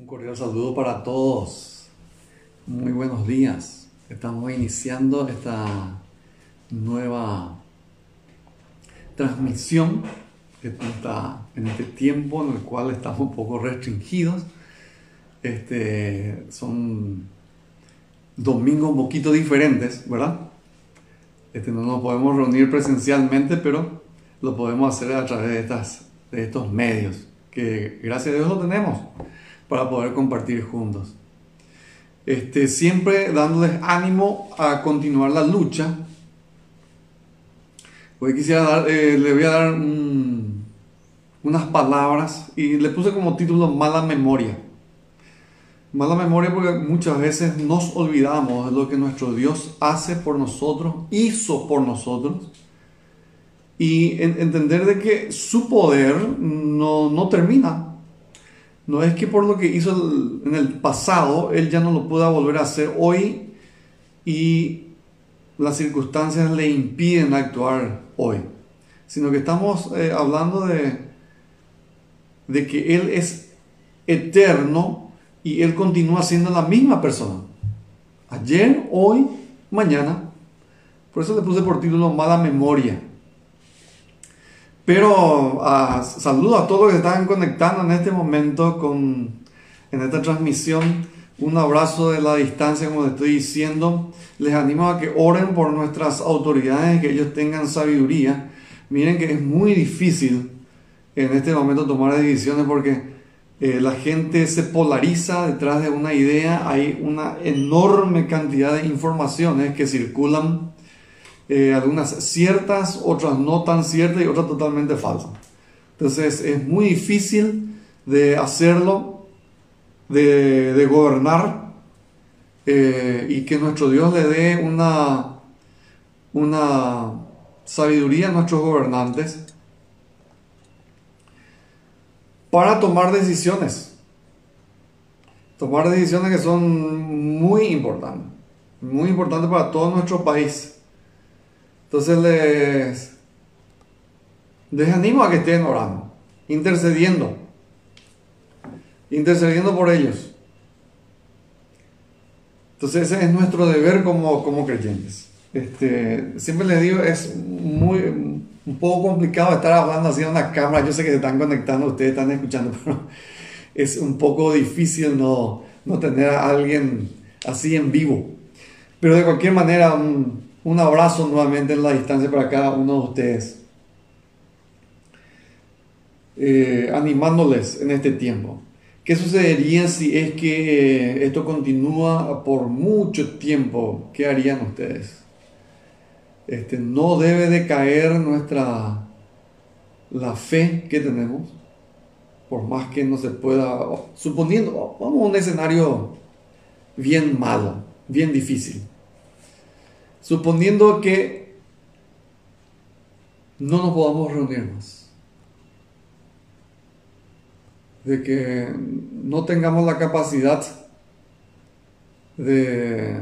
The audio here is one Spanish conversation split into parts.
Un cordial saludo para todos. Muy buenos días. Estamos iniciando esta nueva transmisión en este tiempo en el cual estamos un poco restringidos. Este, son domingos un poquito diferentes, ¿verdad? Este, no nos podemos reunir presencialmente, pero lo podemos hacer a través de, de estos medios, que gracias a Dios lo tenemos para poder compartir juntos. Este, siempre dándoles ánimo a continuar la lucha. Hoy quisiera dar, eh, le voy a dar unas palabras y le puse como título Mala Memoria. Mala memoria porque muchas veces nos olvidamos de lo que nuestro Dios hace por nosotros, hizo por nosotros. Y entender de que su poder no, no termina, no es que por lo que hizo en el pasado, él ya no lo pueda volver a hacer hoy y las circunstancias le impiden actuar hoy, sino que estamos eh, hablando de, de que él es eterno y él continúa siendo la misma persona. Ayer, hoy, mañana. Por eso le puse por título Mala Memoria. Pero uh, saludo a todos los que están conectando en este momento con, en esta transmisión. Un abrazo de la distancia, como les estoy diciendo. Les animo a que oren por nuestras autoridades, que ellos tengan sabiduría. Miren que es muy difícil en este momento tomar decisiones porque eh, la gente se polariza detrás de una idea. Hay una enorme cantidad de informaciones que circulan eh, algunas ciertas, otras no tan ciertas y otras totalmente falsas. Entonces es muy difícil de hacerlo, de, gobernar eh, y que nuestro Dios le dé una, una sabiduría a nuestros gobernantes para tomar decisiones. Tomar decisiones que son muy importantes, muy importantes para todo nuestro país. Entonces les, animo a que estén orando, intercediendo, intercediendo por ellos. Entonces ese es nuestro deber como, como creyentes. Este, siempre les digo, es muy, un poco complicado estar hablando así en una cámara. Yo sé que se están conectando, ustedes están escuchando, pero es un poco difícil no, no tener a alguien así en vivo. Pero de cualquier manera, un, un abrazo nuevamente en la distancia para cada uno de ustedes. Eh, animándoles en este tiempo. ¿Qué sucedería si es que eh, esto continúa por mucho tiempo? ¿Qué harían ustedes? Este, no debe de caer nuestra la fe que tenemos, por más que no se pueda, suponiendo, vamos a un escenario bien malo, bien difícil suponiendo que no nos podamos reunir más, de que no tengamos la capacidad de,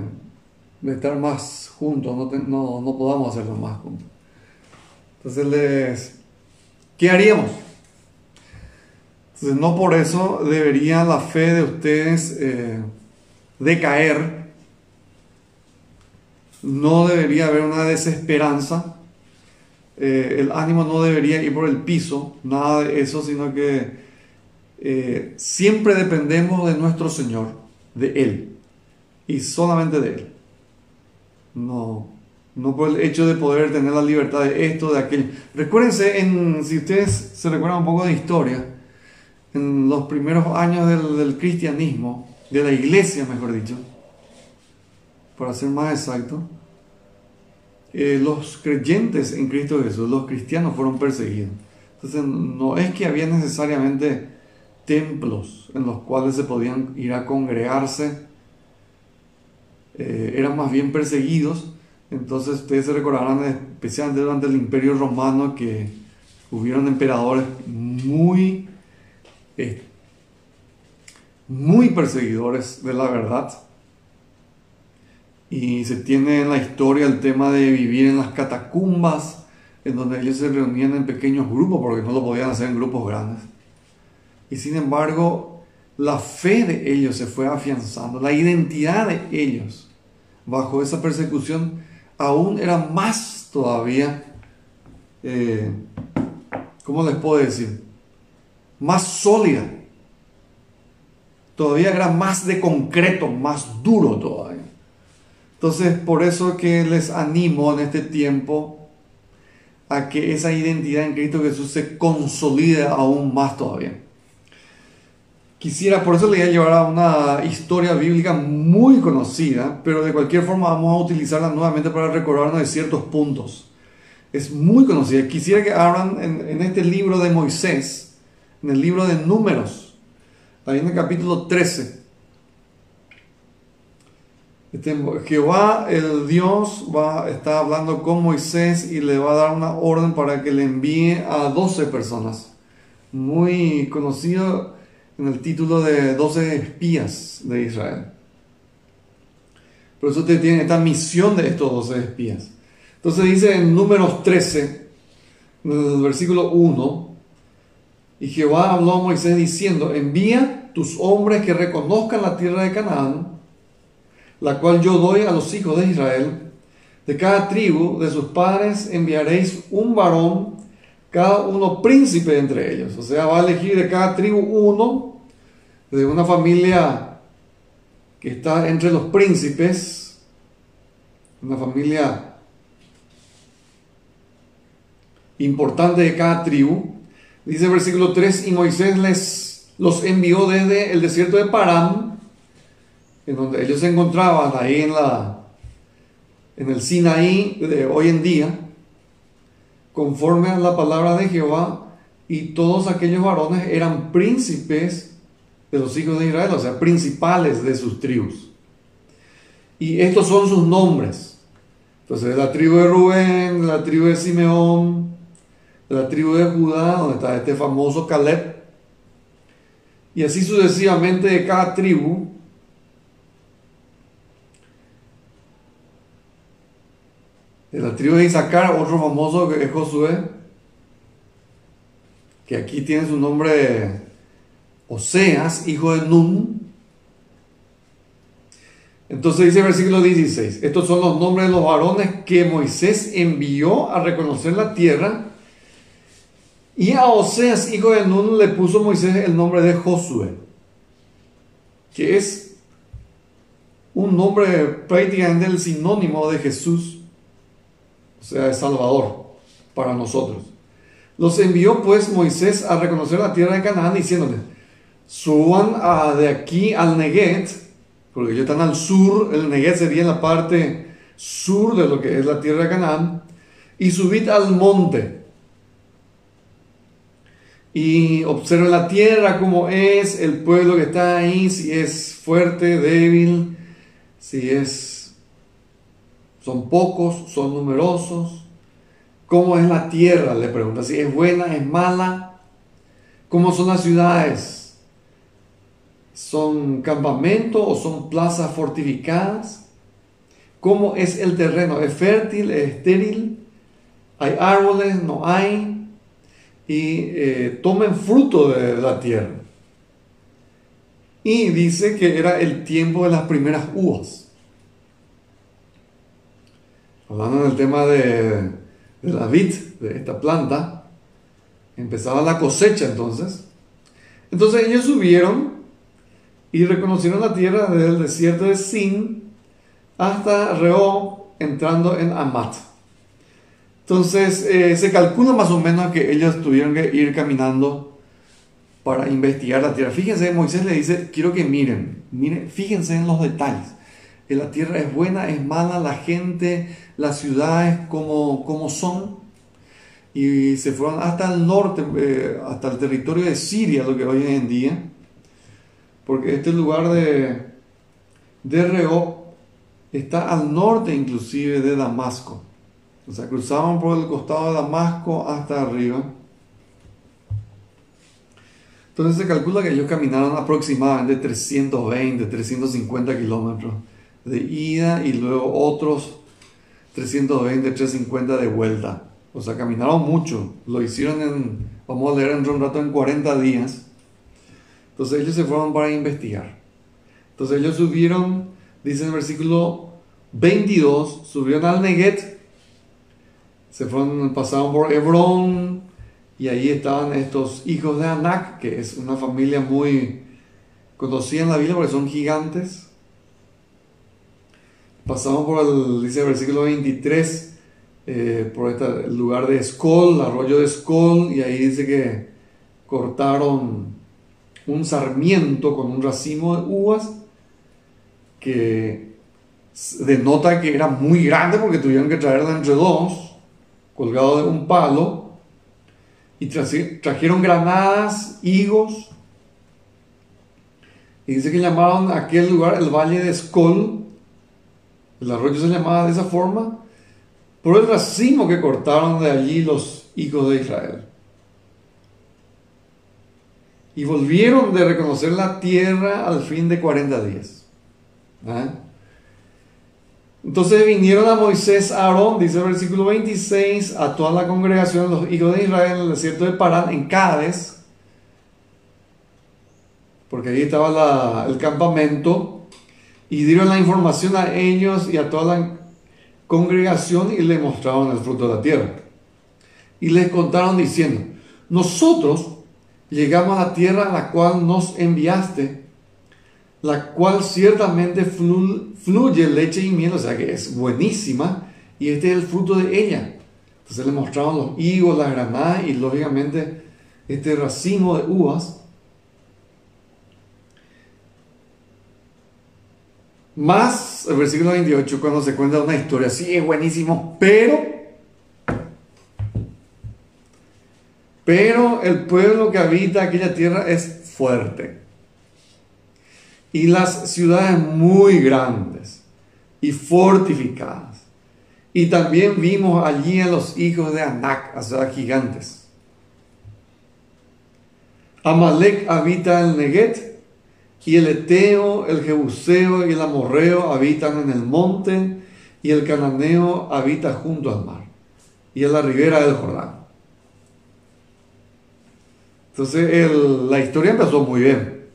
estar más juntos, no, no, podamos hacerlo más juntos. Entonces, les, ¿qué haríamos? Entonces, no por eso debería la fe de ustedes eh, decaer no debería haber una desesperanza, eh, el ánimo no debería ir por el piso, nada de eso, sino que eh, siempre dependemos de nuestro Señor, de Él, y solamente de Él. No, no por el hecho de poder tener la libertad de esto, de aquello. Recuérdense, en, si ustedes se recuerdan un poco de historia, en los primeros años del, del cristianismo, de la iglesia, mejor dicho, para ser más exacto, eh, los creyentes en Cristo Jesús, los cristianos fueron perseguidos. Entonces no es que había necesariamente templos en los cuales se podían ir a congregarse, eh, eran más bien perseguidos. Entonces ustedes se recordarán especialmente durante el imperio romano que hubieron emperadores muy, eh, muy perseguidores de la verdad y se tiene en la historia el tema de vivir en las catacumbas, en donde ellos se reunían en pequeños grupos porque no lo podían hacer en grupos grandes. Y sin embargo, la fe de ellos se fue afianzando, la identidad de ellos bajo esa persecución aún era más todavía, eh, ¿cómo les puedo decir? Más sólida. Todavía era más de concreto, más duro todavía. Entonces, por eso que les animo en este tiempo a que esa identidad en Cristo Jesús se consolide aún más todavía. Quisiera, por eso le voy a llevar a una historia bíblica muy conocida, pero de cualquier forma vamos a utilizarla nuevamente para recordarnos de ciertos puntos. Es muy conocida. Quisiera que abran en, este libro de Moisés, en el libro de Números, ahí en el capítulo 13. Jehová, el Dios, va, está hablando con Moisés y le va a dar una orden para que le envíe a 12 personas. Muy conocido en el título de 12 espías de Israel. Por eso tiene esta misión de estos 12 espías. Entonces dice en números 13, en el versículo 1, y Jehová habló a Moisés diciendo, envía tus hombres que reconozcan la tierra de Canaán, la cual yo doy a los hijos de Israel. De cada tribu de sus padres enviaréis un varón cada uno príncipe entre ellos. O sea, va a elegir de cada tribu uno, de una familia que está entre los príncipes, una familia importante de cada tribu. Dice el versículo 3, y Moisés les los envió desde el desierto de Parán, en donde ellos se encontraban ahí en la en el Sinaí de hoy en día conforme a la palabra de Jehová, y todos aquellos varones eran príncipes de los hijos de Israel, o sea, principales de sus tribus. Y estos son sus nombres. Entonces, la tribu de Rubén, la tribu de Simeón, la tribu de Judá, donde está este famoso Caleb, y así sucesivamente de cada tribu, de la tribu de Isaacar, otro famoso que es Josué, que aquí tiene su nombre Oseas, hijo de Nun. Entonces dice el versículo 16, estos son los nombres de los varones que Moisés envió a reconocer la tierra. Y a Oseas, hijo de Nun, le puso Moisés el nombre de Josué, que es un nombre prácticamente el sinónimo de Jesús o sea, es Salvador para nosotros. Los envió pues Moisés a reconocer la tierra de Canaán diciéndole, suban de aquí al Neguet, porque ellos están al sur, el Neguet sería en la parte sur de lo que es la tierra de Canaán, y subid al monte. Y observen la tierra como es, el pueblo que está ahí, si es fuerte, débil, si es son pocos, son numerosos. ¿Cómo es la tierra? Le pregunta. Si es buena, es mala. ¿Cómo son las ciudades? ¿Son campamentos o son plazas fortificadas? ¿Cómo es el terreno? ¿Es fértil? ¿Es estéril? ¿Hay árboles? ¿No hay? Y eh, tomen fruto de la tierra. Y dice que era el tiempo de las primeras uvas. Hablando del tema de, la vid, de esta planta, empezaba la cosecha entonces. Entonces ellos subieron y reconocieron la tierra desde el desierto de Sin hasta Reo, entrando en Amat. Entonces eh, se calcula más o menos que ellos tuvieron que ir caminando para investigar la tierra. Fíjense, Moisés le dice, quiero que miren, miren, fíjense en los detalles la tierra es buena, es mala, la gente, las ciudades como, como son. Y se fueron hasta el norte, eh, hasta el territorio de Siria, lo que hoy en día. Porque este lugar de, de está al norte inclusive de Damasco. O sea, cruzaban por el costado de Damasco hasta arriba. Entonces se calcula que ellos caminaron aproximadamente 320, 350 kilómetros de ida y luego otros 320, 350 de vuelta. O sea, caminaron mucho. Lo hicieron en, vamos a leer en un rato, en 40 días. Entonces ellos se fueron para investigar. Entonces ellos subieron, dice en el versículo 22, subieron al Neget, se fueron, pasaron por Hebrón, y ahí estaban estos hijos de Anak, que es una familia muy conocida en la Biblia porque son gigantes. Pasamos por el, dice el versículo 23, eh, por el lugar de Escol, el arroyo de Escol, y ahí dice que cortaron un sarmiento con un racimo de uvas que denota que era muy grande porque tuvieron que traerla entre dos, colgado de un palo, y trajeron granadas, higos, y dice que llamaron a aquel lugar el Valle de Escol, el arroyo se llamaba de esa forma, por el racimo que cortaron de allí los hijos de Israel. Y volvieron de reconocer la tierra al fin de 40 días. ¿Ah? Entonces vinieron a Moisés, a Aarón, dice el versículo 26, a toda la congregación de los hijos de Israel en el desierto de Parán, en Cádiz, porque ahí estaba el campamento, y dieron la información a ellos y a toda la congregación y le mostraron el fruto de la tierra. Y les contaron diciendo, nosotros llegamos a la tierra a la cual nos enviaste, la cual ciertamente fluye leche y miel, o sea que es buenísima, y este es el fruto de ella. Entonces le mostraron los higos, las granadas y lógicamente este racimo de uvas. Más el versículo 28 cuando se cuenta una historia, sí, es buenísimo, pero, pero el pueblo que habita aquella tierra es fuerte. Y las ciudades muy grandes y fortificadas. Y también vimos allí a los hijos de Anak, o sea, gigantes. Amalek habita en Neget y el Eteo, el Jebuseo y el Amorreo habitan en el monte, y el Cananeo habita junto al mar, y en la ribera del Jordán. Entonces la historia empezó muy bien.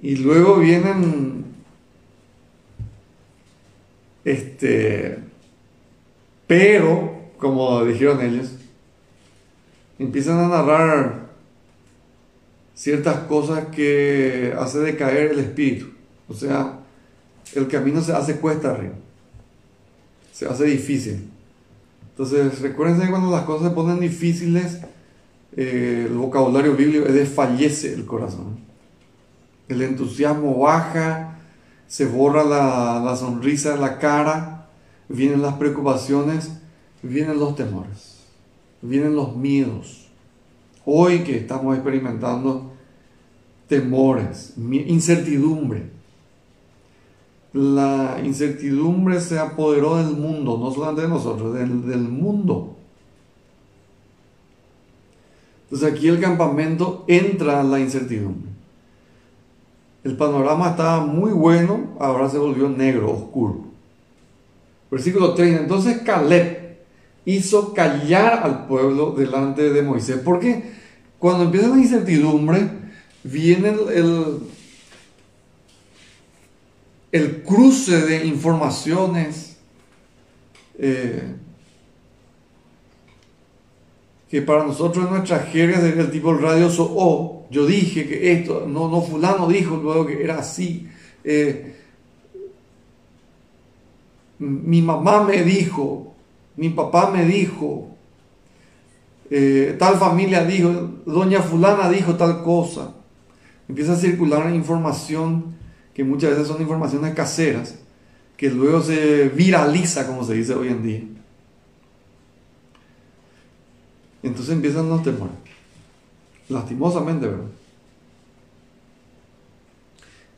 Y luego vienen, este, pero, como dijeron ellos, empiezan a narrar ciertas cosas que hace decaer el espíritu. O sea, el camino se hace cuesta arriba. Se hace difícil. Entonces, recuerden que cuando las cosas se ponen difíciles, eh, el vocabulario bíblico es desfallece el corazón. El entusiasmo baja, se borra la, la sonrisa de la cara, vienen las preocupaciones, vienen los temores, vienen los miedos Hoy que estamos experimentando temores, incertidumbre. La incertidumbre se apoderó del mundo, no solamente de nosotros, del, mundo. Entonces aquí el campamento entra la incertidumbre. El panorama estaba muy bueno, ahora se volvió negro, oscuro. Versículo 30. Entonces Caleb hizo callar al pueblo delante de Moisés. ¿Por qué? Cuando empieza la incertidumbre, viene el, el, cruce de informaciones eh, que para nosotros en nuestra jerga sería el tipo radioso, oh, yo dije que esto, no, no, fulano dijo luego que era así. Eh, mi mamá me dijo, mi papá me dijo, eh, tal familia dijo, doña fulana dijo tal cosa. Empieza a circular información que muchas veces son informaciones caseras, que luego se viraliza, como se dice hoy en día. Entonces empiezan los temores. Lastimosamente, ¿verdad?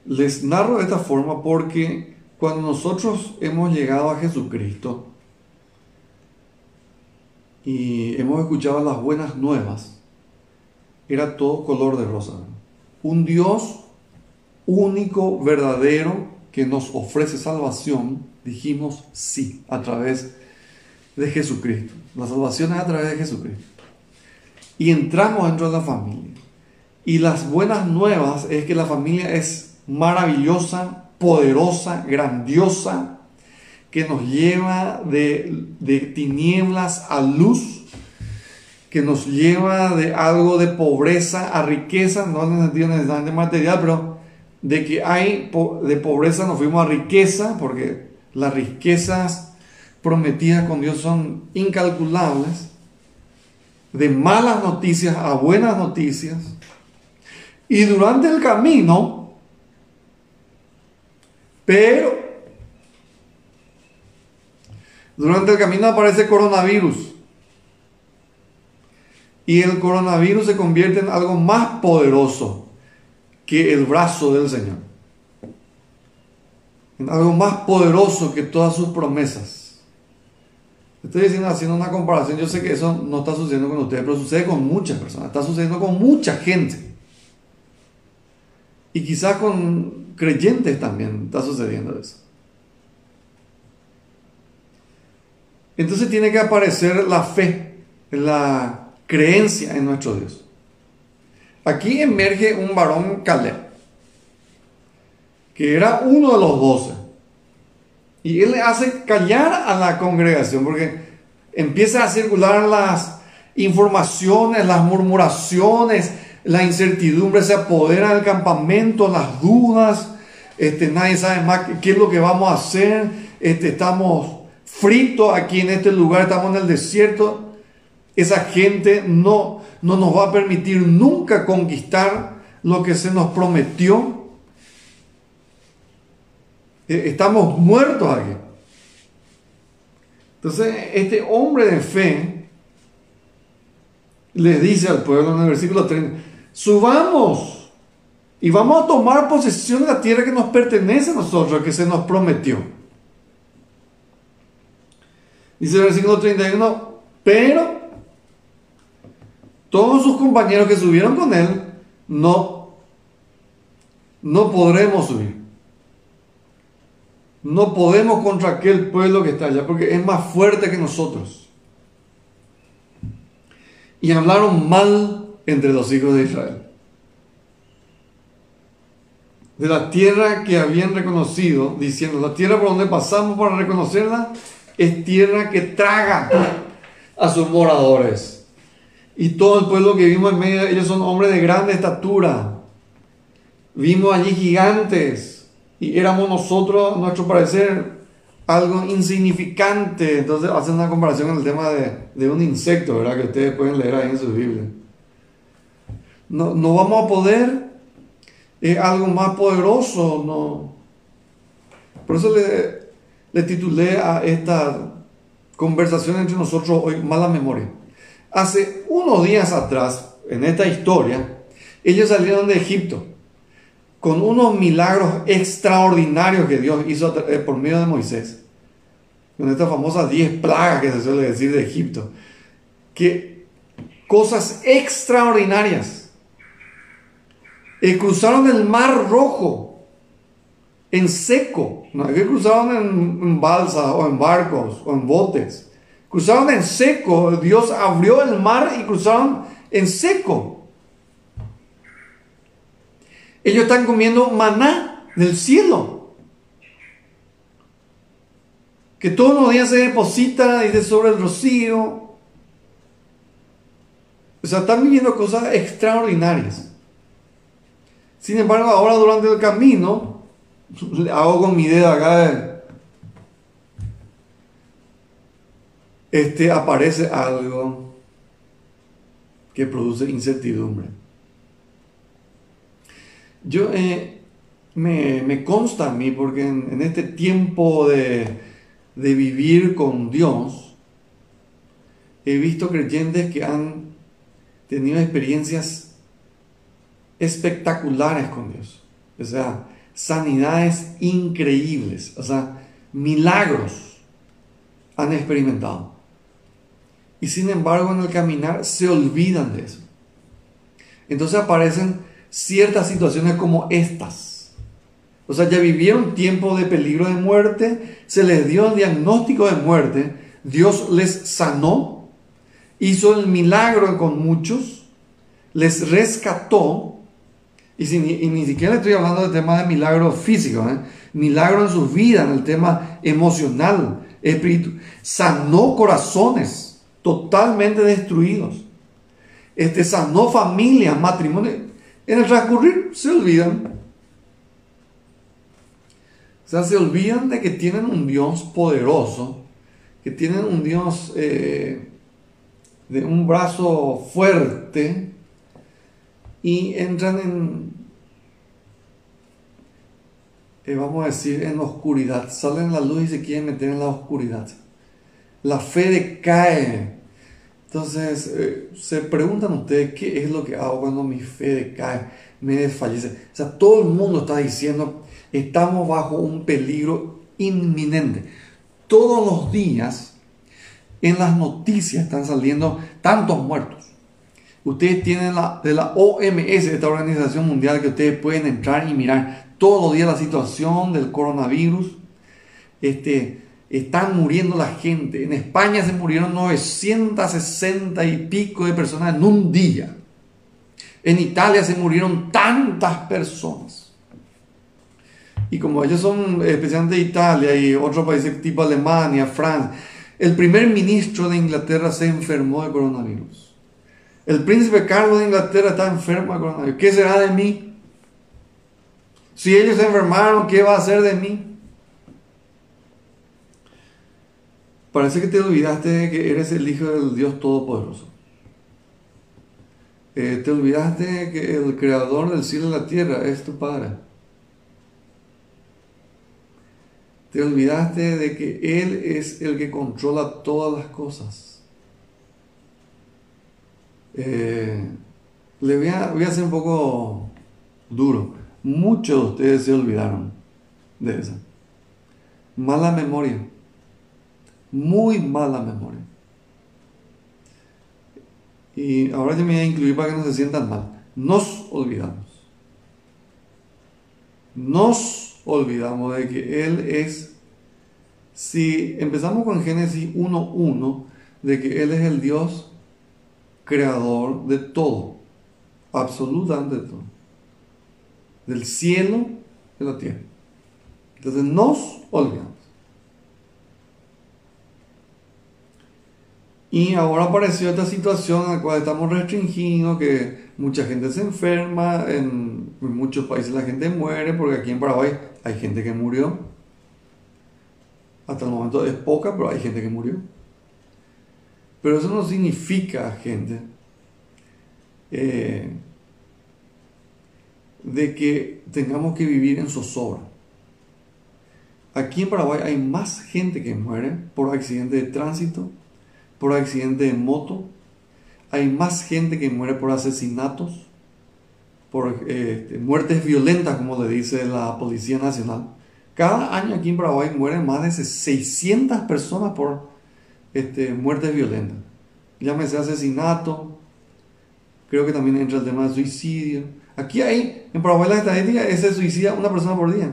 Les narro de esta forma porque cuando nosotros hemos llegado a Jesucristo, y hemos escuchado las buenas nuevas, era todo color de rosa. Un Dios único, verdadero, que nos ofrece salvación, dijimos sí, a través de Jesucristo. La salvación es a través de Jesucristo. y entramos dentro de la familia. Y las buenas nuevas es que la familia es maravillosa, poderosa, grandiosa, que nos lleva de, tinieblas a luz, que nos lleva de algo de pobreza a riqueza, no en el sentido necesariamente material, pero de que hay de pobreza nos fuimos a riqueza, porque las riquezas prometidas con Dios son incalculables, de malas noticias a buenas noticias, y durante el camino, pero durante el camino aparece coronavirus. Y el coronavirus se convierte en algo más poderoso que el brazo del Señor. En algo más poderoso que todas sus promesas. Estoy diciendo, haciendo una comparación, yo sé que eso no está sucediendo con ustedes, pero sucede con muchas personas, está sucediendo con mucha gente. Y quizás con creyentes también está sucediendo eso. Entonces tiene que aparecer la fe, la creencia en nuestro Dios. Aquí emerge un varón Caleb, que era uno de los doce. Y él le hace callar a la congregación porque empieza a circular las informaciones, las murmuraciones, la incertidumbre se apodera del campamento, las dudas, este, nadie sabe más qué, es lo que vamos a hacer, este, estamos fritos aquí en este lugar, estamos en el desierto. Esa gente no, no nos va a permitir nunca conquistar lo que se nos prometió. E, estamos muertos aquí. Entonces, este hombre de fe le dice al pueblo en el versículo 30, subamos y vamos a tomar posesión de la tierra que nos pertenece a nosotros, que se nos prometió. Dice el versículo 31, pero todos sus compañeros que subieron con él, no, no podremos subir. No podemos contra aquel pueblo que está allá, porque es más fuerte que nosotros. Y hablaron mal entre los hijos de Israel. De la tierra que habían reconocido, diciendo, la tierra por donde pasamos para reconocerla es tierra que traga a sus moradores. Y todo el pueblo que vimos en medio, ellos son hombres de grande estatura. Vimos allí gigantes y éramos nosotros, a nuestro parecer, algo insignificante. Entonces hacen una comparación con el tema de, un insecto, ¿verdad? Que ustedes pueden leer ahí en su Biblia. No, no vamos a poder, es algo más poderoso, no. Por eso le, le titulé a esta conversación entre nosotros hoy Mala Memoria. Hace unos días atrás, en esta historia, ellos salieron de Egipto con unos milagros extraordinarios que Dios hizo eh, por medio de Moisés. Con estas famosas 10 plagas que se suele decir de Egipto. Que cosas extraordinarias. Y cruzaron el mar rojo en seco. No es que cruzaron en, en balsas o en barcos o en botes. Cruzaron en seco. Dios abrió el mar y cruzaron en seco. Ellos están comiendo maná del cielo. Que todos los días se deposita de sobre el rocío. O sea, están viviendo cosas extraordinarias. Sin embargo, ahora durante el camino, hago con mi dedo acá este, aparece algo que produce incertidumbre. Yo eh, me, consta a mí, porque en, este tiempo de, de vivir con Dios, he visto creyentes que han tenido experiencias espectaculares con Dios. O sea, sanidades increíbles, o sea, milagros han experimentado y sin embargo en el caminar se olvidan de eso. Entonces aparecen ciertas situaciones como estas. O sea, ya vivieron tiempo de peligro de muerte, se les dio el diagnóstico de muerte, Dios les sanó, hizo el milagro con muchos, les rescató, y, ni siquiera estoy hablando de tema de milagro físico, ¿eh? milagro en sus vidas, en el tema emocional, espíritu, sanó corazones totalmente destruidos, este, sanó familias, matrimonios, en el transcurrir se olvidan. O sea, se olvidan de que tienen un Dios poderoso, que tienen un Dios eh, de un brazo fuerte y entran en, eh, vamos a decir, en oscuridad. Salen en la luz y se quieren meter en la oscuridad. La fe decae. Entonces, eh, se preguntan ustedes, ¿qué es lo que hago cuando mi fe decae, me desfallece? O sea, todo el mundo está diciendo, estamos bajo un peligro inminente. Todos los días en las noticias están saliendo tantos muertos. Ustedes tienen la, de la OMS, esta organización mundial, que ustedes pueden entrar y mirar todos los días la situación del coronavirus. Este, están muriendo la gente. En España se murieron 960 y pico de personas en un día. En Italia se murieron tantas personas. Y como ellos son especialmente de Italia y otros países tipo Alemania, Francia, el primer ministro de Inglaterra se enfermó de coronavirus. El príncipe Carlos de Inglaterra está enfermo de. ¿Qué será de mí? Si ellos se enfermaron, ¿qué va a hacer de mí? Parece que te olvidaste de que eres el hijo del Dios Todopoderoso. Eh, te olvidaste de que el creador del cielo y la tierra es tu Padre. Te olvidaste de que Él es el que controla todas las cosas. Eh, le voy a, voy ser un poco duro. Muchos de ustedes se olvidaron de eso. Mala memoria. Muy mala memoria. Y ahora yo me voy a incluir para que no se sientan mal. Nos olvidamos. Nos olvidamos de que Él es, si empezamos con Génesis 1.1, de que Él es el Dios creador de todo, absolutamente de todo, del cielo y de la tierra. Entonces nos olvidamos. Y ahora apareció esta situación en la cual estamos restringidos, que mucha gente se enferma, en, muchos países la gente muere, porque aquí en Paraguay hay gente que murió. Hasta el momento es poca, pero hay gente que murió. Pero eso no significa, gente, eh, de que tengamos que vivir en zozobra. Aquí en Paraguay hay más gente que muere por accidente de tránsito, por accidente de moto, hay más gente que muere por asesinatos, por eh, muertes violentas, como le dice la Policía Nacional. Cada año aquí en Paraguay mueren más de 600 personas por este, muertes violentas. Llámese asesinato, creo que también entra el tema de suicidio. Aquí hay, en Paraguay la estadística es se suicida una persona por día.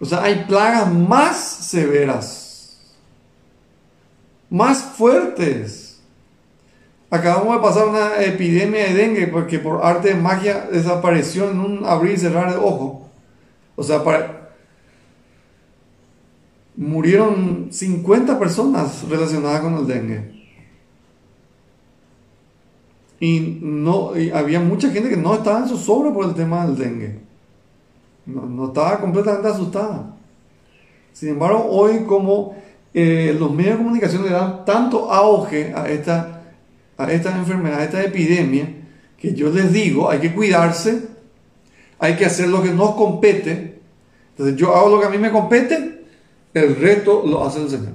O sea, hay plagas más severas, más fuertes Acabamos de pasar una epidemia de dengue porque por arte de magia desapareció en un abrir y cerrar de ojo. O sea, murieron 50 personas relacionadas con el dengue. Y, no, había mucha gente que no estaba en su sobra por el tema del dengue. No, estaba completamente asustada. Sin embargo, hoy como eh, los medios de comunicación le dan tanto auge a esta a enfermedad, a esta epidemia, que yo les digo, hay que cuidarse, hay que hacer lo que nos compete. Entonces yo hago lo que a mí me compete, el resto lo hace el Señor.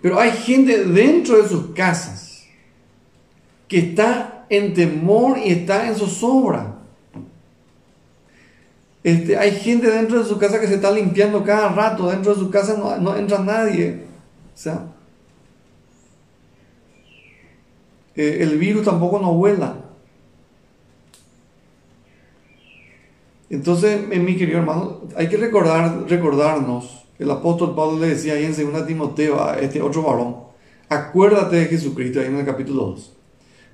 Pero hay gente dentro de sus casas que está en temor y está en zozobra. Este, hay gente dentro de su casa que se está limpiando cada rato, dentro de su casa no, no entra nadie. O sea, Eh, el virus tampoco nos vuela. Entonces, en mi querido hermano, hay que recordar, recordarnos, el apóstol Pablo le decía ahí en 2 Timoteo a este otro varón, acuérdate de Jesucristo, ahí en el capítulo 2.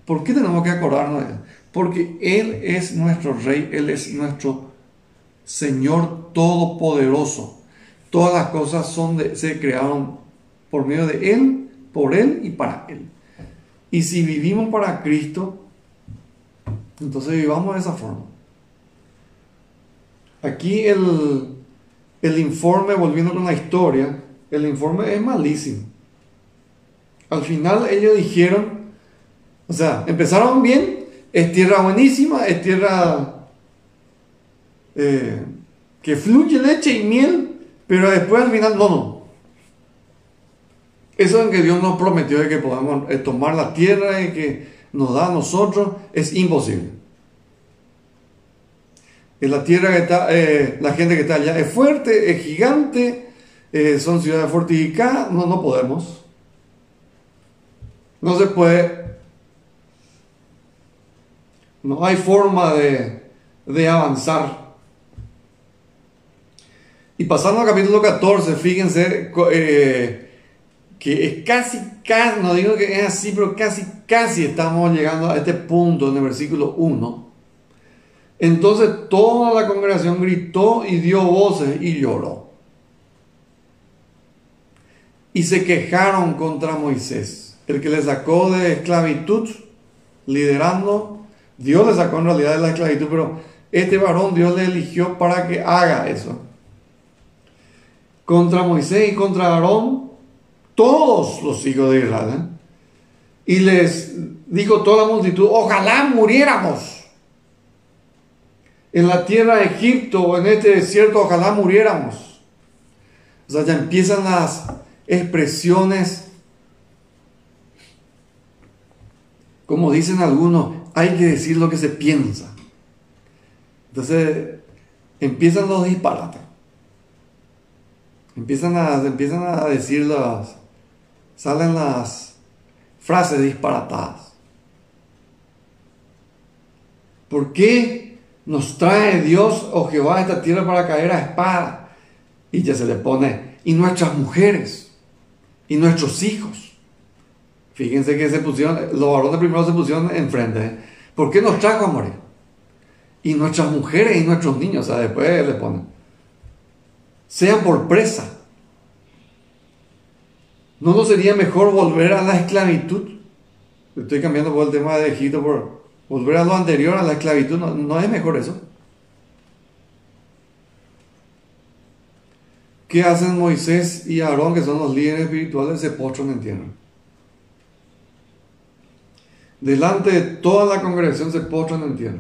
¿Por qué tenemos que acordarnos de Él? Porque Él es nuestro Rey, Él es nuestro Señor Todopoderoso. Todas las cosas son se crearon por medio de Él, por Él y para Él. Y si vivimos para Cristo, entonces vivamos de esa forma. Aquí el, el informe, volviendo con la historia, el informe es malísimo. Al final ellos dijeron, o sea, empezaron bien, es tierra buenísima, es tierra eh, que fluye leche y miel, pero después al final no, no. Eso en que Dios nos prometió de que podamos eh, tomar la tierra y que nos da a nosotros es imposible. La tierra que está, eh, la gente que está allá es fuerte, es gigante, son ciudades fortificadas, no, no podemos. No se puede no hay forma de, avanzar. Y pasando al capítulo 14, fíjense eh, que es casi, casi, no digo que es así, pero casi, casi estamos llegando a este punto en el versículo 1. Entonces toda la congregación gritó y dio voces y lloró. Y se quejaron contra Moisés, el que le sacó de esclavitud, liderando Dios le sacó en realidad de la esclavitud, pero este varón Dios le eligió para que haga eso. Contra Moisés y contra Aarón, todos los hijos de Israel. ¿eh? Y les dijo toda la multitud, ojalá muriéramos. En la tierra de Egipto o en este desierto, ojalá muriéramos. O sea, ya empiezan las expresiones, como dicen algunos, hay que decir lo que se piensa. Entonces empiezan los disparates. Empiezan a, empiezan a decir las, salen las frases disparatadas. ¿Por qué nos trae Dios o Jehová a esta tierra para caer a espada? Y ya se le pone, y nuestras mujeres, y nuestros hijos. Fíjense que se pusieron, los varones primero se pusieron enfrente. ¿Por qué nos trajo a morir? Y nuestras mujeres y nuestros niños, o sea, después le ponen. Sean por presa. ¿No nos sería mejor volver a la esclavitud? Estoy cambiando por el tema de Egipto por volver a lo anterior, a la esclavitud. ¿No, es mejor eso? ¿Qué hacen Moisés y Aarón, que son los líderes espirituales? Se postran en tierra. Delante de toda la congregación se postran en tierra.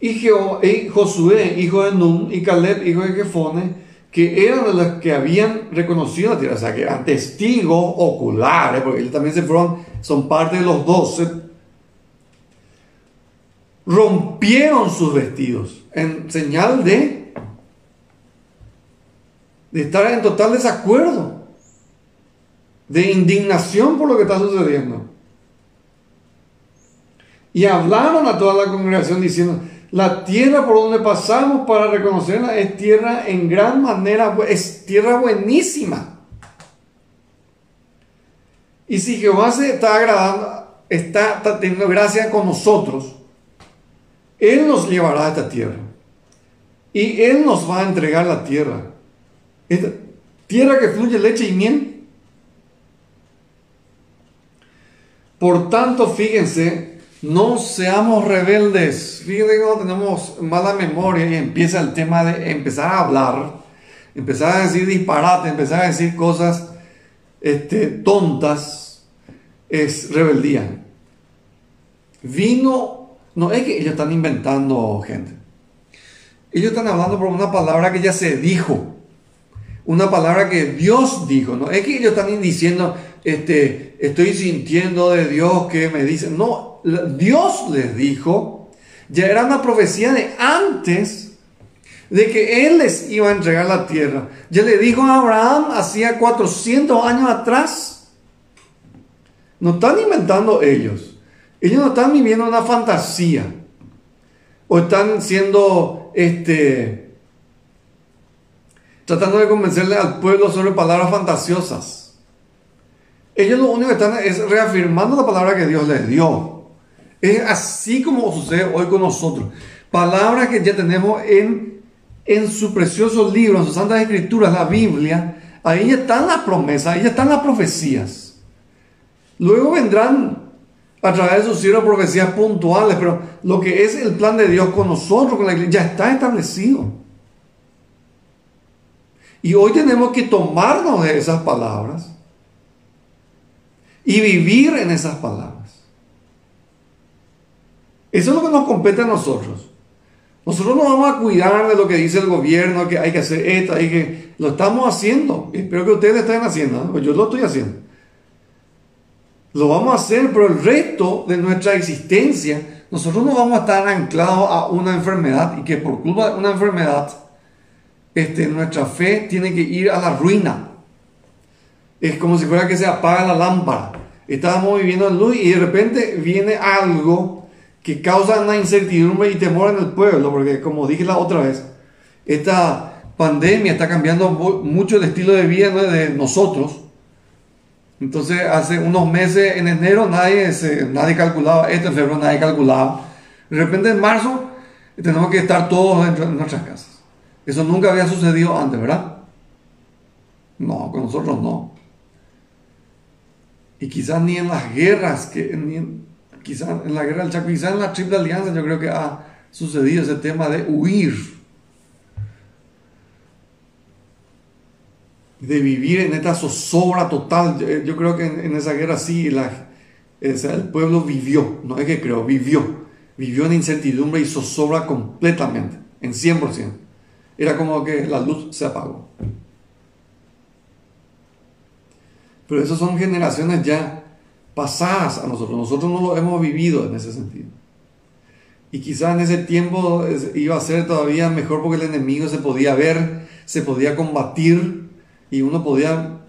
Y, Josué, hijo de Nun, y Caleb, hijo de Jefone, que eran los que habían reconocido la tierra, o sea, que eran testigos oculares, porque ellos también se fueron, son parte de los doce, rompieron sus vestidos en señal de, de estar en total desacuerdo, de indignación por lo que está sucediendo. Y hablaron a toda la congregación diciendo, la tierra por donde pasamos para reconocerla es tierra en gran manera, es tierra buenísima. Y si Jehová se está agradando, está, teniendo gracia con nosotros, Él nos llevará a esta tierra. Y Él nos va a entregar la tierra. Tierra que fluye leche y miel. Por tanto, fíjense, no seamos rebeldes. Fíjate que tenemos mala memoria y empieza el tema de empezar a hablar, empezar a decir disparate, empezar a decir cosas este, tontas, es rebeldía. Vino, no es que ellos están inventando gente. Ellos están hablando por una palabra que ya se dijo. Una palabra que Dios dijo. No es que ellos están diciendo, este, estoy sintiendo de Dios que me dice. No, Dios les dijo, ya era una profecía de antes de que Él les iba a entregar la tierra. Ya le dijo a Abraham hacía 400 años atrás. No están inventando ellos. Ellos no están viviendo una fantasía. O están siendo, este, tratando de convencerle al pueblo sobre palabras fantasiosas. Ellos lo único que están es reafirmando la palabra que Dios les dio. Es así como sucede hoy con nosotros. Palabras que ya tenemos en, en su precioso libro, en sus santas escrituras, la Biblia. Ahí están las promesas, ahí están las profecías. Luego vendrán a través de sus ciertas profecías puntuales, pero lo que es el plan de Dios con nosotros, con la iglesia, ya está establecido. Y hoy tenemos que tomarnos de esas palabras y vivir en esas palabras. Eso es lo que nos compete a nosotros. Nosotros no vamos a cuidar de lo que dice el gobierno, que hay que hacer esto, hay que... Lo estamos haciendo. Espero que ustedes lo estén haciendo. Yo lo estoy haciendo. Lo vamos a hacer, pero el resto de nuestra existencia, nosotros no vamos a estar anclados a una enfermedad y que por culpa de una enfermedad, este, nuestra fe tiene que ir a la ruina. Es como si fuera que se apaga la lámpara. Estábamos viviendo en luz y de repente viene algo que causa una incertidumbre y temor en el pueblo, porque como dije la otra vez, esta pandemia está cambiando mucho el estilo de vida de nosotros entonces, hace unos meses, en enero, nadie, nadie calculaba esto, en febrero nadie calculaba. De repente, en marzo, tenemos que estar todos dentro de nuestras casas. Eso nunca había sucedido antes, ¿verdad? No, con nosotros no. Y quizás ni en las guerras, que, quizás en la guerra del Chaco, quizás en la Triple Alianza, yo creo que ha sucedido ese tema de huir de vivir en esta zozobra total. Yo, creo que en, esa guerra sí, el pueblo vivió, no es que creo, vivió. Vivió en incertidumbre y zozobra completamente, en 100%. Era como que la luz se apagó. Pero esas son generaciones ya pasadas a nosotros. Nosotros no lo hemos vivido en ese sentido. Y quizás en ese tiempo iba a ser todavía mejor porque el enemigo se podía ver, se podía combatir y uno podía,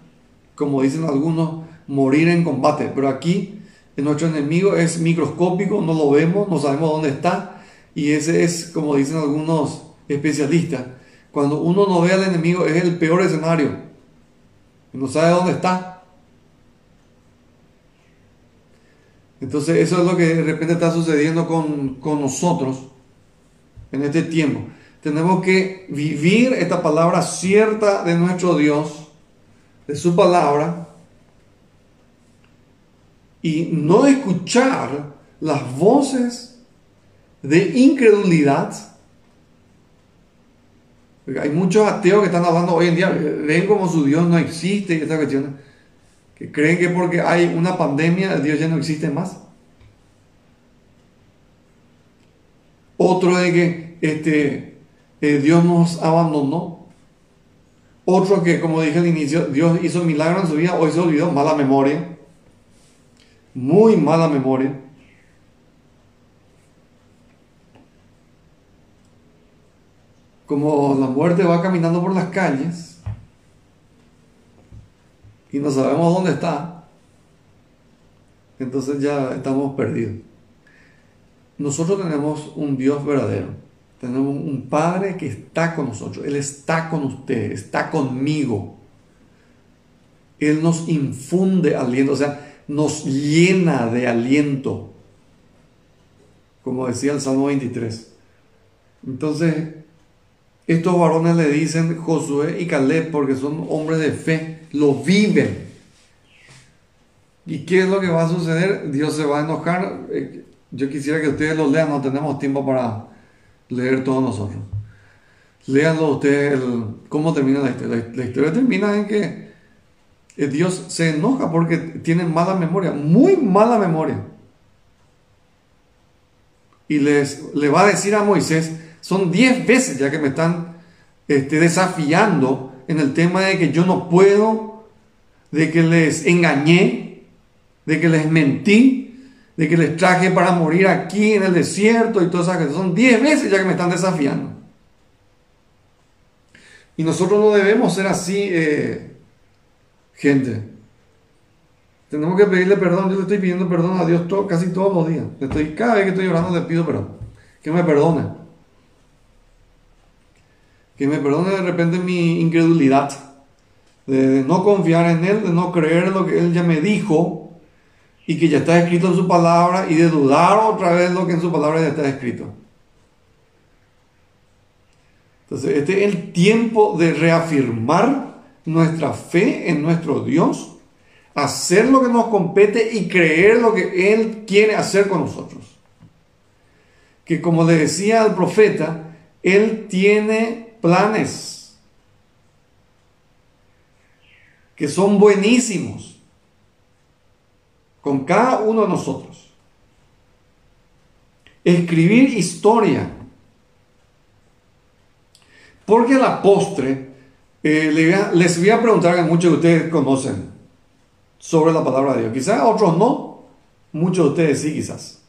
como dicen algunos, morir en combate. Pero aquí nuestro enemigo es microscópico, no lo vemos, no sabemos dónde está. Y ese es, como dicen algunos especialistas, cuando uno no ve al enemigo es el peor escenario. No sabe dónde está. Entonces eso es lo que de repente está sucediendo con, con nosotros en este tiempo tenemos que vivir esta palabra cierta de nuestro Dios, de su palabra, y no escuchar las voces de incredulidad. hay muchos ateos que están hablando hoy en día, ven como su Dios no existe y esta cuestión, que creen que porque hay una pandemia Dios ya no existe más. Otro de que este, eh, Dios nos abandonó. Otro que, como dije al inicio, Dios hizo milagro en su vida, hoy se olvidó, mala memoria. Muy mala memoria. Como la muerte va caminando por las calles y no sabemos dónde está, entonces ya estamos perdidos. Nosotros tenemos un Dios verdadero tenemos un Padre que está con nosotros. Él está con usted, está conmigo. Él nos infunde aliento, o sea, nos llena de aliento. Como decía el Salmo 23. Entonces, estos varones le dicen Josué y Caleb porque son hombres de fe, lo viven. ¿Y qué es lo que va a suceder? Dios se va a enojar. Eh, yo quisiera que ustedes lo lean, no tenemos tiempo para leer todos nosotros. Léanlo ustedes, cómo termina la historia. La, historia termina en que eh, Dios se enoja porque tiene mala memoria, muy mala memoria. Y les, le va a decir a Moisés, son diez veces ya que me están este, desafiando en el tema de que yo no puedo, de que les engañé, de que les mentí, de que les traje para morir aquí en el desierto y todas esas cosas. Son 10 veces ya que me están desafiando. Y nosotros no debemos ser así, eh, gente. Tenemos que pedirle perdón. Yo le estoy pidiendo perdón a Dios casi todos los días. estoy, cada vez que estoy orando le pido perdón. Que me perdone. Que me perdone de repente mi incredulidad. de no confiar en Él, de no creer lo que Él ya me dijo y que ya está escrito en su palabra y de dudar otra vez lo que en su palabra ya está escrito. Entonces, este es el tiempo de reafirmar nuestra fe en nuestro Dios, hacer lo que nos compete y creer lo que Él quiere hacer con nosotros. Que como le decía al profeta, Él tiene planes que son buenísimos con cada uno de nosotros. Escribir historia porque a la postre, eh, les voy a preguntar a muchos de ustedes conocen sobre la palabra de Dios. Quizás otros no, muchos de ustedes sí, quizás.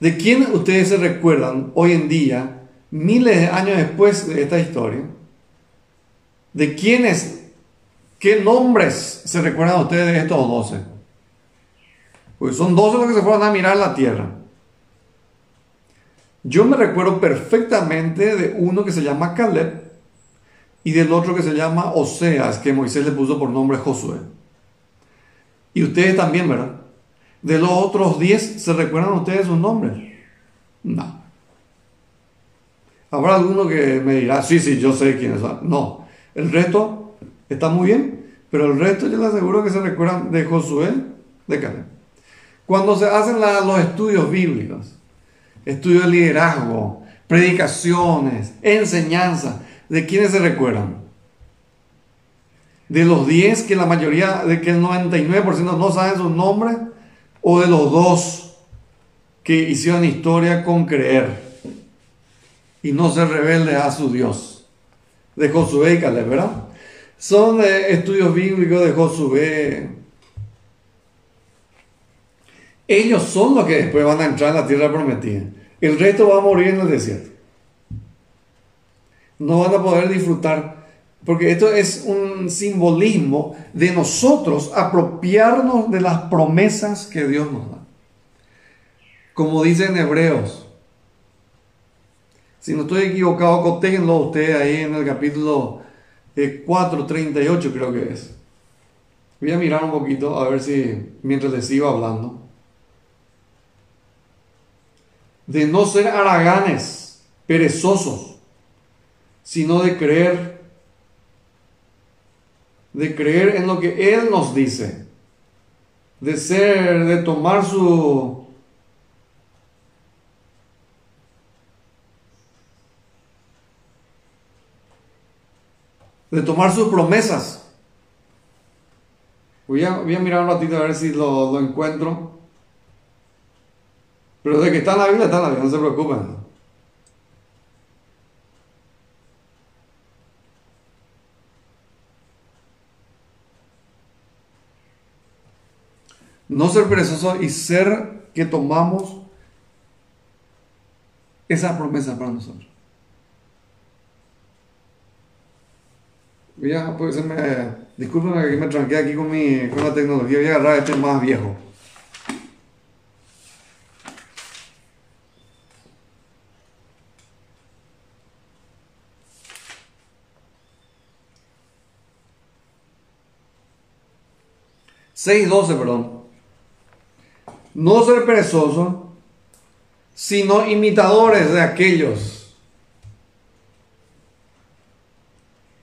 ¿De quién ustedes se recuerdan hoy en día, miles de años después de esta historia? ¿De quiénes, qué nombres se recuerdan ustedes de estos doce? Pues son doce los que se fueron a mirar la tierra. Yo me recuerdo perfectamente de uno que se llama Caleb y del otro que se llama Oseas, que Moisés le puso por nombre Josué. Y ustedes también, ¿verdad? De los otros diez, ¿se recuerdan ustedes sus nombres? No. Habrá alguno que me dirá, sí, sí, yo sé quiénes son. No. El resto está muy bien, pero el resto yo les aseguro que se recuerdan de Josué, de Caleb. Cuando se hacen los estudios bíblicos, estudio de liderazgo, predicaciones, enseñanza. ¿De quiénes se recuerdan? ¿De los 10 que la mayoría, de que el 99% no saben sus nombres? ¿O de los dos que hicieron historia con creer y no ser rebelde a su Dios? De Josué y Caleb, ¿verdad? Son estudios bíblicos de Josué. Ellos son los que después van a entrar en la tierra prometida. El resto va a morir en el desierto. No van a poder disfrutar, porque esto es un simbolismo de nosotros apropiarnos de las promesas que Dios nos da. Como dice en Hebreos, si no estoy equivocado, cotéjenlo ustedes ahí en el capítulo 4, eh, 38 creo que es. Voy a mirar un poquito a ver si mientras les sigo hablando de no ser haraganes, perezosos, sino de creer, de creer en lo que Él nos dice, de ser, de tomar su... de tomar sus promesas. Voy a, voy a mirar un ratito a ver si lo, lo encuentro. Pero de que está en la Biblia, está en la Biblia, no se preocupen. No ser perezoso y ser que tomamos esa promesa para nosotros. Ya, pues me, disculpen que me tranqué aquí con, mi, con la tecnología, voy a agarrar este más viejo. 6.12, perdón. No ser perezoso, sino imitadores de aquellos.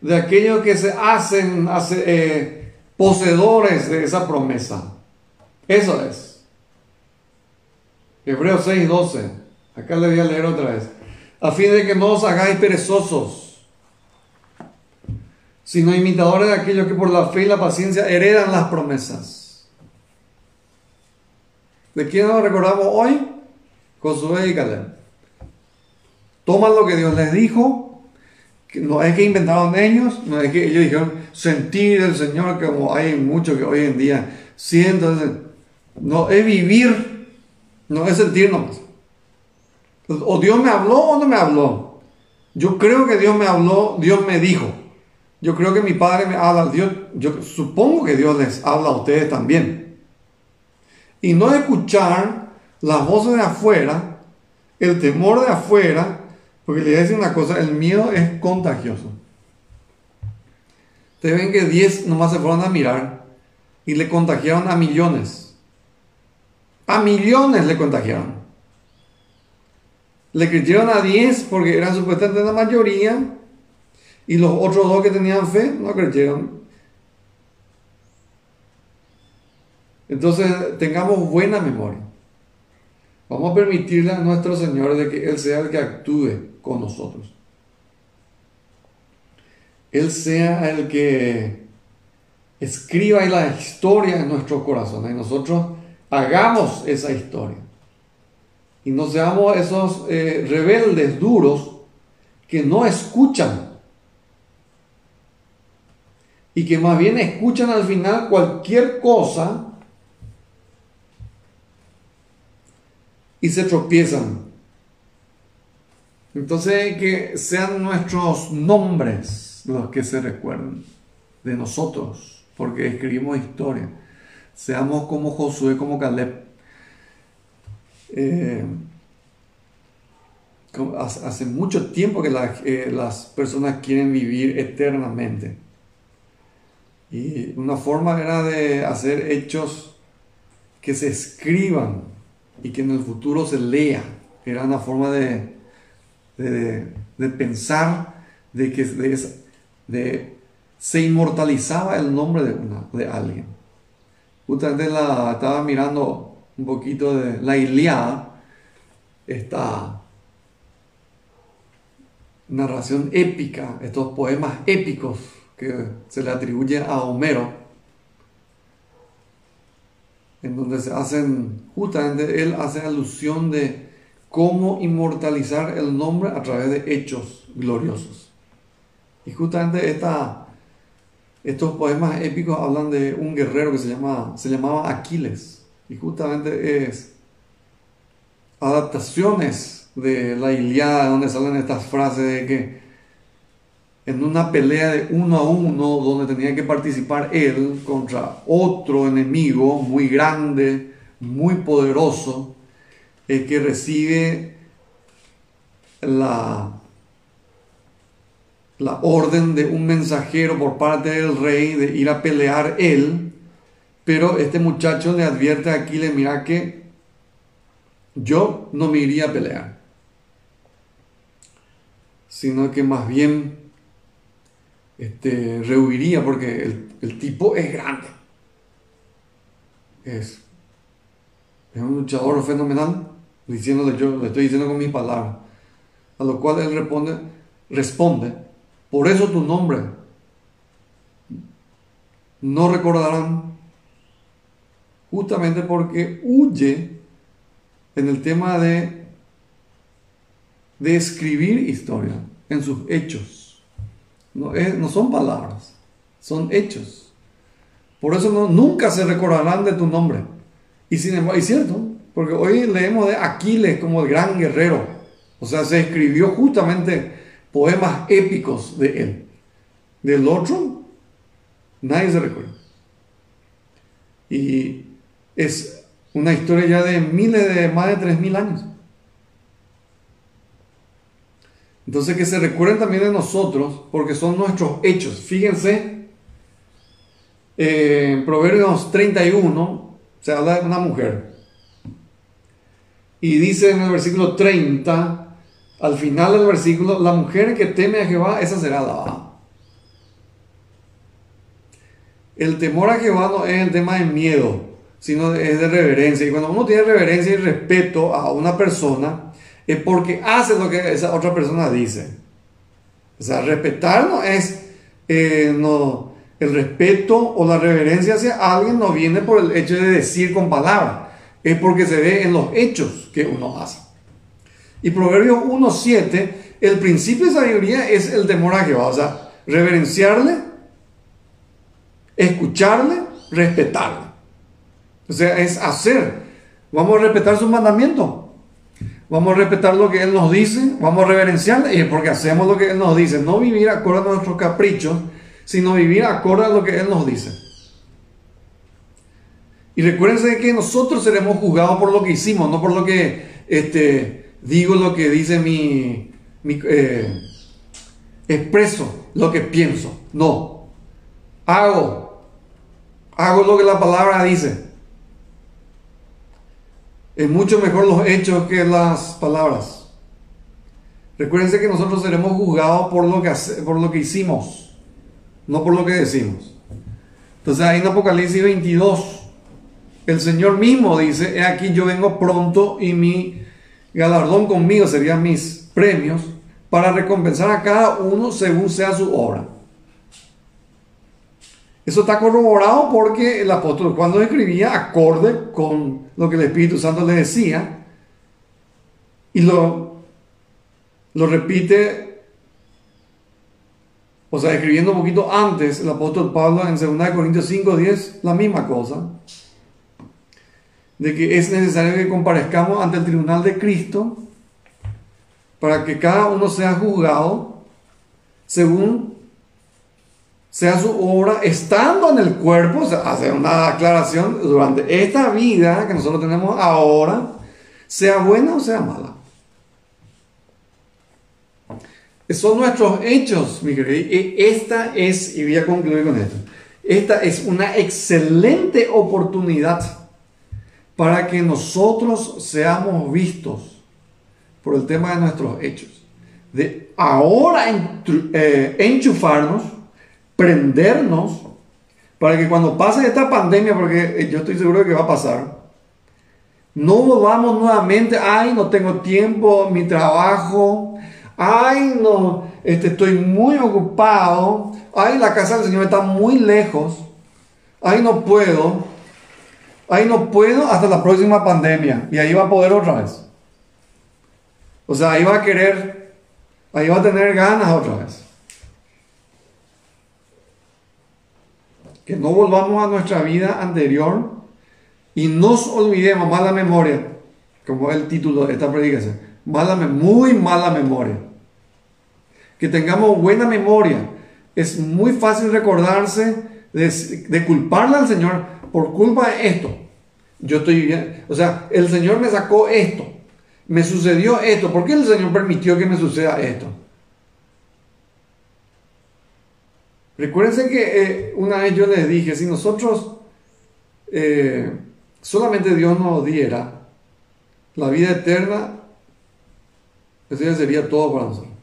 De aquellos que se hacen eh, poseedores de esa promesa. Eso es. Hebreos 6.12. Acá le voy a leer otra vez. A fin de que no os hagáis perezosos sino imitadores de aquellos que por la fe y la paciencia heredan las promesas. ¿De quién nos recordamos hoy? Josué y Caleb. Toman lo que Dios les dijo, que no es que inventaron ellos, no es que ellos dijeron sentir el Señor como hay muchos que hoy en día sienten. No, es vivir, no es sentir nomás. O Dios me habló o no me habló. Yo creo que Dios me habló, Dios me dijo. Yo creo que mi padre me habla, Dios, yo supongo que Dios les habla a ustedes también. Y no escuchar las voces de afuera, el temor de afuera, porque le voy a decir una cosa, el miedo es contagioso. Ustedes ven que 10 nomás se fueron a mirar y le contagiaron a millones. A millones le contagiaron. Le creyeron a 10 porque eran supuestamente la mayoría y los otros dos que tenían fe no creyeron. Entonces tengamos buena memoria. Vamos a permitirle a nuestro Señor de que Él sea el que actúe con nosotros. Él sea el que escriba la historia en nuestro corazón y nosotros hagamos esa historia. Y no seamos esos eh, rebeldes duros que no escuchan y que más bien escuchan al final cualquier cosa y se tropiezan. Entonces que sean nuestros nombres los que se recuerden de nosotros, porque escribimos historia. Seamos como Josué, como Caleb. Eh, hace mucho tiempo que eh, las personas quieren vivir eternamente. Y una forma era de hacer hechos que se escriban y que en el futuro se lea. Era una forma de, de, pensar de que de, se inmortalizaba el nombre de, una, de alguien. Justamente la, estaba mirando un poquito de la Iliada, esta narración épica, estos poemas épicos que se le atribuye a Homero, en donde se hacen, justamente él hace alusión de cómo inmortalizar el nombre a través de hechos gloriosos. Y justamente esta, estos poemas épicos hablan de un guerrero que se, llama, se llamaba Aquiles. Y justamente es adaptaciones de la Iliada, donde salen estas frases de que en una pelea de uno a uno donde tenía que participar él contra otro enemigo muy grande, muy poderoso, el que recibe la, la orden de un mensajero por parte del rey de ir a pelear él, pero este muchacho le advierte aquí, le mira que yo no me iría a pelear, sino que más bien este, rehuiría porque el, tipo es grande. Es, un luchador fenomenal, diciéndole yo, le estoy diciendo con mis palabras. A lo cual él responde, responde, por eso tu nombre no recordarán, justamente porque huye en el tema de, de escribir historia en sus hechos. No, son palabras, son hechos. Por eso no, nunca se recordarán de tu nombre. Y sin embargo, es cierto, porque hoy leemos de Aquiles como el gran guerrero. O sea, se escribió justamente poemas épicos de él. Del otro, nadie se recuerda. Y es una historia ya de miles de más de tres mil años. Entonces que se recuerden también de nosotros, porque son nuestros hechos. Fíjense, eh, en Proverbios 31 se habla de una mujer. Y dice en el versículo 30, al final del versículo, la mujer que teme a Jehová, esa será alabada. El temor a Jehová no es el tema de miedo, sino es de reverencia. Y cuando uno tiene reverencia y respeto a una persona, es porque hace lo que esa otra persona dice. O sea, respetar no es, eh, no, el respeto o la reverencia hacia alguien no viene por el hecho de decir con palabras, es porque se ve en los hechos que uno hace. Y Proverbios 1.7, el principio de sabiduría es el temor a Jehová, o sea, reverenciarle, escucharle, respetarle. O sea, es hacer. Vamos a respetar sus mandamientos. Vamos a respetar lo que Él nos dice, vamos a reverenciarle, y porque hacemos lo que Él nos dice, no vivir acorde a nuestros caprichos, sino vivir acorde a lo que Él nos dice. Y recuérdense que nosotros seremos juzgados por lo que hicimos, no por lo que este, digo, lo que dice mi, mi eh, expreso, lo que pienso. No. hago, hago lo que la palabra dice. Es mucho mejor los hechos que las palabras. Recuérdense que nosotros seremos juzgados por lo que, por lo que hicimos, no por lo que decimos. Entonces ahí en Apocalipsis 22, el Señor mismo dice, he aquí yo vengo pronto y mi galardón conmigo serían mis premios para recompensar a cada uno según sea su obra. Eso está corroborado porque el apóstol cuando escribía acorde con lo que el Espíritu Santo le decía y lo, lo repite, o sea, escribiendo un poquito antes el apóstol Pablo en 2 Corintios 5:10, la misma cosa, de que es necesario que comparezcamos ante el tribunal de Cristo para que cada uno sea juzgado según sea su obra, estando en el cuerpo, o hacer una aclaración durante esta vida que nosotros tenemos ahora, sea buena o sea mala. Son nuestros hechos, mi querido. Y esta es, y voy a concluir con esto, esta es una excelente oportunidad para que nosotros seamos vistos por el tema de nuestros hechos. De ahora eh, enchufarnos prendernos para que cuando pase esta pandemia, porque eh, yo estoy seguro de que va a pasar, no volvamos nuevamente, ay, no tengo tiempo, mi trabajo, ay, no, este, estoy muy ocupado, ay, la casa del Señor está muy lejos, ay, no puedo, ay, no puedo hasta la próxima pandemia, y ahí va a poder otra vez. O sea, ahí va a querer, ahí va a tener ganas otra vez. Que no volvamos a nuestra vida anterior y nos olvidemos, mala memoria, como el título de esta predicación, mala, muy mala memoria. Que tengamos buena memoria. Es muy fácil recordarse de, de culparle al Señor por culpa de esto. Yo estoy bien, o sea, el Señor me sacó esto, me sucedió esto, ¿por qué el Señor permitió que me suceda esto? Recuérdense que eh, una vez yo les dije, si nosotros eh, solamente Dios nos diera la vida eterna, eso ya sería todo para nosotros.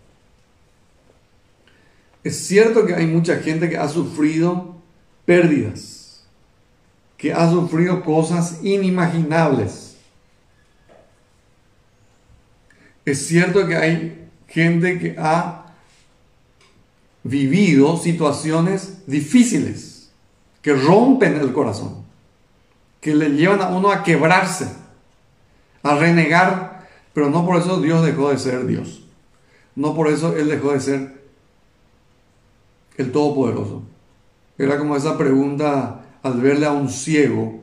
Es cierto que hay mucha gente que ha sufrido pérdidas, que ha sufrido cosas inimaginables. Es cierto que hay gente que ha vivido situaciones difíciles que rompen el corazón, que le llevan a uno a quebrarse, a renegar, pero no por eso Dios dejó de ser Dios. No por eso Él dejó de ser el Todopoderoso. Era como esa pregunta al verle a un ciego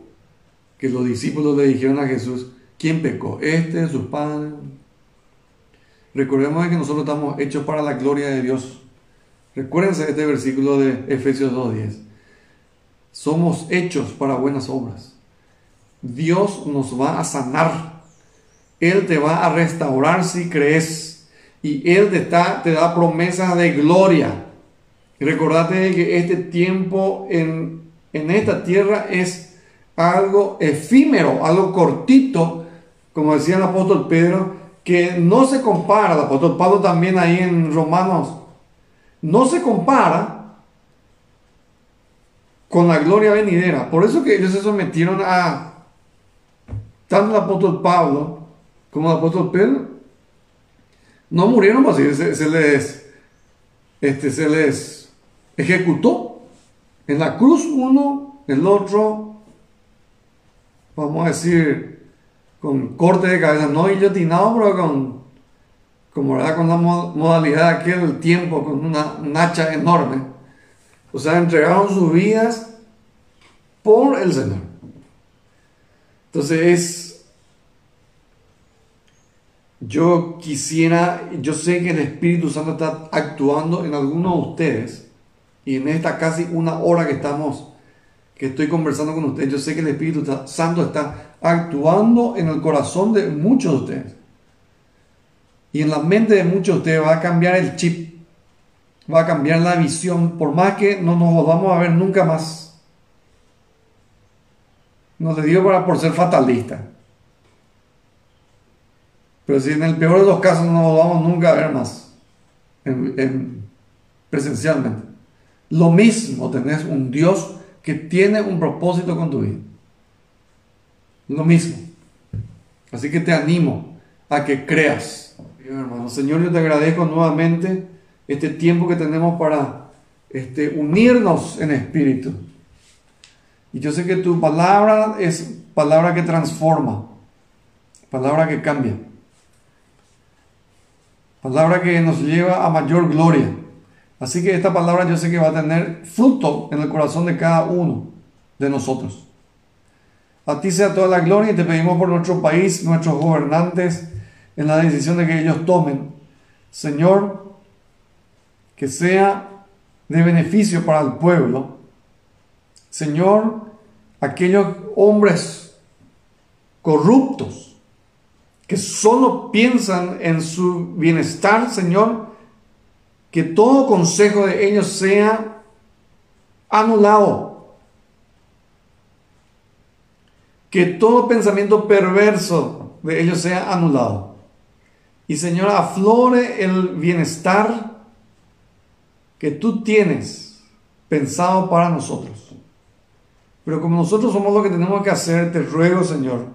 que los discípulos le dijeron a Jesús, ¿quién pecó? ¿Este, sus padres? Recordemos que nosotros estamos hechos para la gloria de Dios. Recuérdense este versículo de Efesios 2.10. Somos hechos para buenas obras. Dios nos va a sanar. Él te va a restaurar si crees. Y Él te, te da promesas de gloria. Y recordate que este tiempo en, en esta tierra es algo efímero, algo cortito, como decía el apóstol Pedro, que no se compara. El apóstol Pablo también ahí en Romanos no se compara con la gloria venidera. Por eso que ellos se sometieron a tanto el apóstol Pablo como el apóstol Pedro. No murieron así, se, les, este, se les ejecutó. En la cruz uno, el otro, vamos a decir, con corte de cabeza, no guillotinado, pero con como era con la modalidad de aquel tiempo, con una, hacha enorme. O sea, entregaron sus vidas por el Señor. Entonces, yo quisiera, yo sé que el Espíritu Santo está actuando en algunos de ustedes y en esta casi una hora que estamos, que estoy conversando con ustedes, yo sé que el Espíritu Santo está actuando en el corazón de muchos de ustedes. Y en la mente de muchos de ustedes va a cambiar el chip. va a cambiar la visión, por más que no nos volvamos a ver nunca más. No le digo para por ser fatalista. Pero si en el peor de los casos no nos vamos nunca a ver más, presencialmente. Lo mismo tenés un Dios que tiene un propósito con tu vida. Lo mismo. Así que te animo a que creas. Hermano, Señor, yo te agradezco nuevamente este tiempo que tenemos para este, unirnos en espíritu. Y yo sé que tu palabra es palabra que transforma, palabra que cambia, palabra que nos lleva a mayor gloria. Así que esta palabra yo sé que va a tener fruto en el corazón de cada uno de nosotros. A ti sea toda la gloria y te pedimos por nuestro país, nuestros gobernantes, en la decisión de que ellos tomen. Señor, que sea de beneficio para el pueblo. Señor, aquellos hombres corruptos que solo piensan en su bienestar, Señor, que todo consejo de ellos sea anulado que todo pensamiento perverso de ellos sea anulado. Y Señor, aflore el bienestar que tú tienes pensado para nosotros. Pero como nosotros somos lo que tenemos que hacer, te ruego, Señor,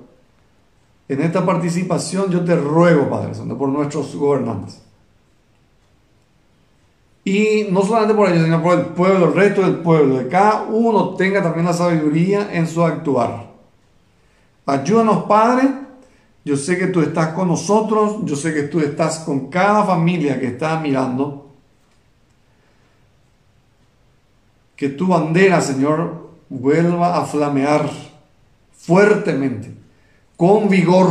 en esta participación yo te ruego, Padre Santo, por nuestros gobernantes. Y no solamente por ellos, sino por el pueblo, el resto del pueblo, que cada uno tenga también la sabiduría en su actuar Ayúdanos, Padre. Yo sé que tú estás con nosotros. Yo sé que tú estás con cada familia que está mirando. Que tu bandera, Señor, vuelva a flamear fuertemente, con vigor,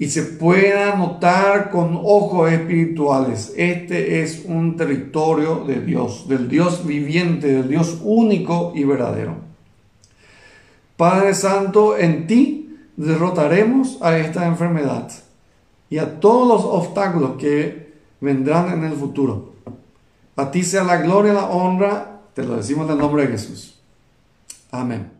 y se pueda notar con ojos espirituales. Este es un territorio de Dios, del Dios viviente, del Dios único y verdadero. Padre Santo, en ti derrotaremos a esta enfermedad y a todos los obstáculos que vendrán en el futuro. A ti sea la gloria y la honra, te lo decimos en el nombre de Jesús. Amén.